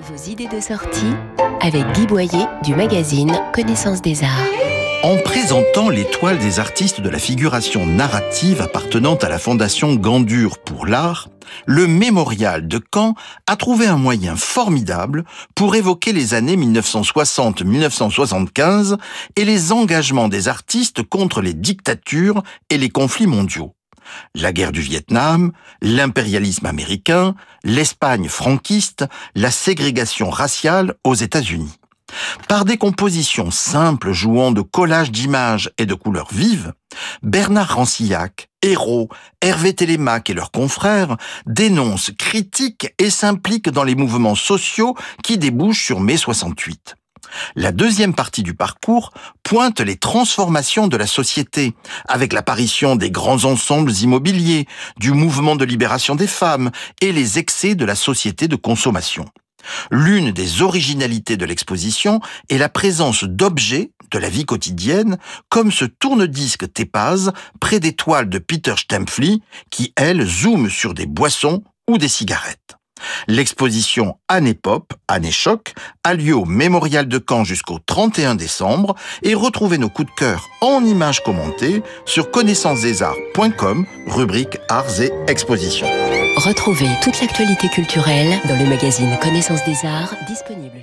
Vos idées de sortie avec Guy Boyer du magazine Connaissance des Arts. En présentant l'étoile des artistes de la figuration narrative appartenant à la Fondation Gandur pour l'art, le mémorial de Caen a trouvé un moyen formidable pour évoquer les années 1960-1975 et les engagements des artistes contre les dictatures et les conflits mondiaux la guerre du Vietnam, l'impérialisme américain, l'Espagne franquiste, la ségrégation raciale aux États-Unis. Par des compositions simples jouant de collages d'images et de couleurs vives, Bernard Rancillac, Hérault, Hervé Télémaque et leurs confrères dénoncent, critiquent et s'impliquent dans les mouvements sociaux qui débouchent sur mai 68. La deuxième partie du parcours pointe les transformations de la société, avec l'apparition des grands ensembles immobiliers, du mouvement de libération des femmes et les excès de la société de consommation. L'une des originalités de l'exposition est la présence d'objets de la vie quotidienne, comme ce tourne-disque Tépaz près des toiles de Peter Stempfli, qui, elle, zoome sur des boissons ou des cigarettes. L'exposition Année Pop, Année Choc, a lieu au Mémorial de Caen jusqu'au 31 décembre et retrouvez nos coups de cœur en images commentées sur connaissancesdesarts.com, rubrique Arts et Expositions. Retrouvez toute l'actualité culturelle dans le magazine Connaissance des Arts, disponible